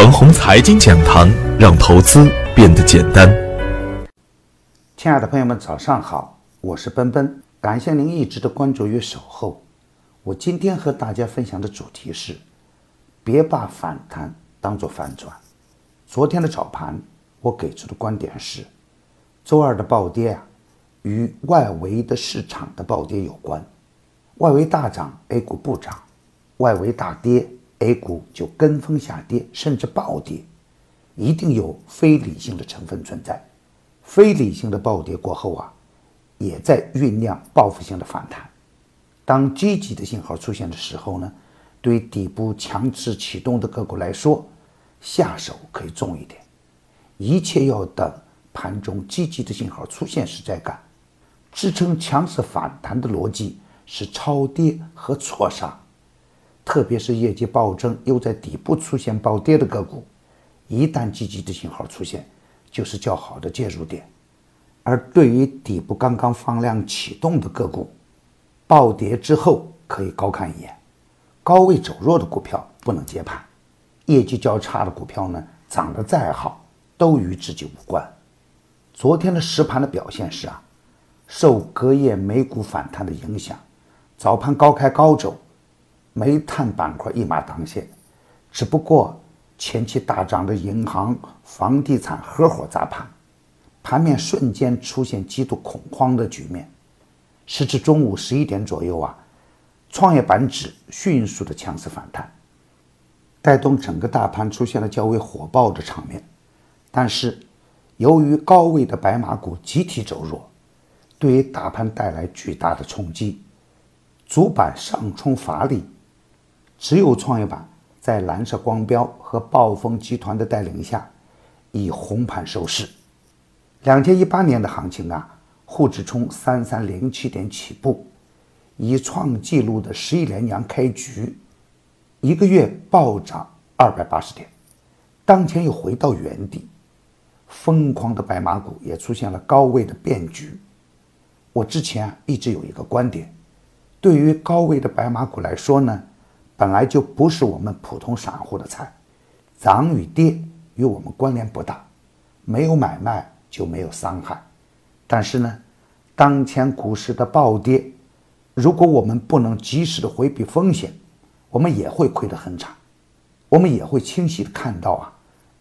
腾宏财经讲堂，让投资变得简单。亲爱的朋友们，早上好，我是奔奔，感谢您一直的关注与守候。我今天和大家分享的主题是：别把反弹当做反转。昨天的早盘，我给出的观点是，周二的暴跌啊，与外围的市场的暴跌有关。外围大涨，A 股不涨；外围大跌。A 股就跟风下跌，甚至暴跌，一定有非理性的成分存在。非理性的暴跌过后啊，也在酝酿报复性的反弹。当积极的信号出现的时候呢，对底部强势启动的个股来说，下手可以重一点。一切要等盘中积极的信号出现时再干。支撑强势反弹的逻辑是超跌和错杀。特别是业绩暴增又在底部出现暴跌的个股，一旦积极的信号出现，就是较好的介入点。而对于底部刚刚放量启动的个股，暴跌之后可以高看一眼。高位走弱的股票不能接盘，业绩较差的股票呢，涨得再好都与自己无关。昨天的实盘的表现是啊，受隔夜美股反弹的影响，早盘高开高走。煤炭板块一马当先，只不过前期大涨的银行、房地产合伙砸盘，盘面瞬间出现极度恐慌的局面。时至中午十一点左右啊，创业板指迅速的强势反弹，带动整个大盘出现了较为火爆的场面。但是，由于高位的白马股集体走弱，对于大盘带来巨大的冲击，主板上冲乏力。只有创业板在蓝色光标和暴风集团的带领下，以红盘收市。两千一八年的行情啊，沪指从三三零七点起步，以创纪录的十亿连阳开局，一个月暴涨二百八十点，当前又回到原地。疯狂的白马股也出现了高位的变局。我之前啊一直有一个观点，对于高位的白马股来说呢。本来就不是我们普通散户的菜，涨与跌与我们关联不大，没有买卖就没有伤害。但是呢，当前股市的暴跌，如果我们不能及时的回避风险，我们也会亏得很惨。我们也会清晰的看到啊，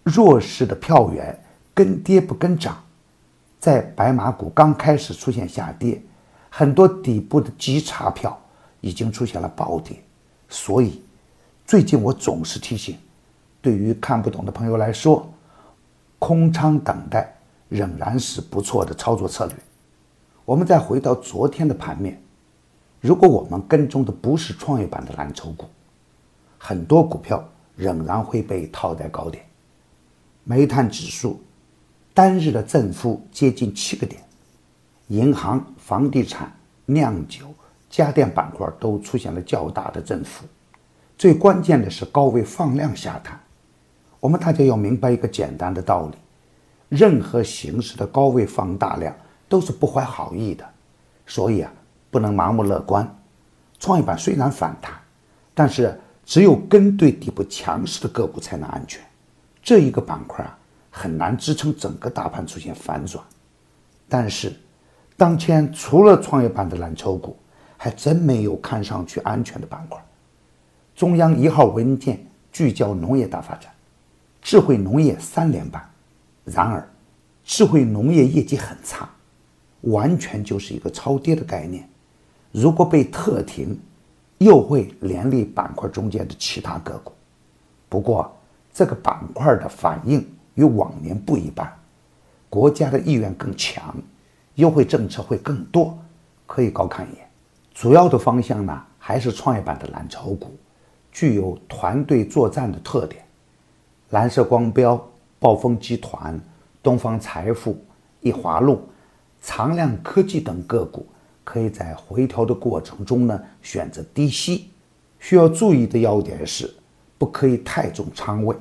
弱势的票源跟跌不跟涨，在白马股刚开始出现下跌，很多底部的急差票已经出现了暴跌。所以，最近我总是提醒，对于看不懂的朋友来说，空仓等待仍然是不错的操作策略。我们再回到昨天的盘面，如果我们跟踪的不是创业板的蓝筹股，很多股票仍然会被套在高点。煤炭指数单日的振幅接近七个点，银行、房地产、酿酒。家电板块都出现了较大的振幅，最关键的是高位放量下探。我们大家要明白一个简单的道理：任何形式的高位放大量都是不怀好意的，所以啊，不能盲目乐观。创业板虽然反弹，但是只有跟对底部强势的个股才能安全。这一个板块啊，很难支撑整个大盘出现反转。但是，当前除了创业板的蓝筹股，还真没有看上去安全的板块。中央一号文件聚焦农业大发展，智慧农业三连板。然而，智慧农业业绩很差，完全就是一个超跌的概念。如果被特停，又会连累板块中间的其他个股。不过，这个板块的反应与往年不一般，国家的意愿更强，优惠政策会更多，可以高看一眼。主要的方向呢，还是创业板的蓝筹股，具有团队作战的特点。蓝色光标、暴风集团、东方财富、易华路、长亮科技等个股，可以在回调的过程中呢选择低吸。需要注意的要点是，不可以太重仓位，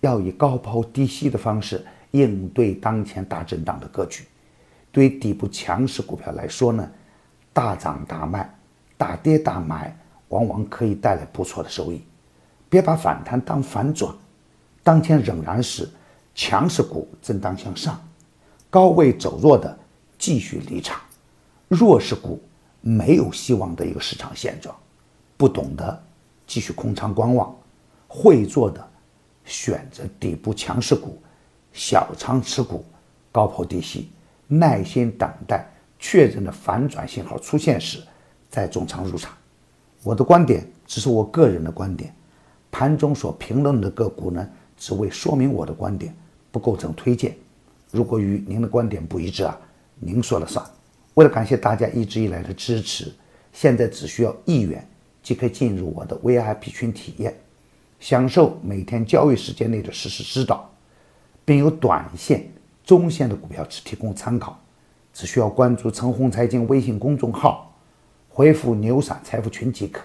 要以高抛低吸的方式应对当前大震荡的格局。对底部强势股票来说呢？大涨大卖，大跌大买，往往可以带来不错的收益。别把反弹当反转，当前仍然是强势股震荡向上，高位走弱的继续离场，弱势股没有希望的一个市场现状，不懂得继续空仓观望，会做的选择底部强势股，小仓持股，高抛低吸，耐心等待确认的反转信号出现时再重仓入场。我的观点只是我个人的观点，盘中所评论的个股呢？只为说明我的观点，不构成推荐。如果与您的观点不一致啊，您说了算。为了感谢大家一直以来的支持，现在只需要一元即可进入我的 VIP 群体验，享受每天交易时间内的实时指导，并有短线、中线的股票只提供参考。只需要关注陈红财经微信公众号，回复“牛散财富群”即可。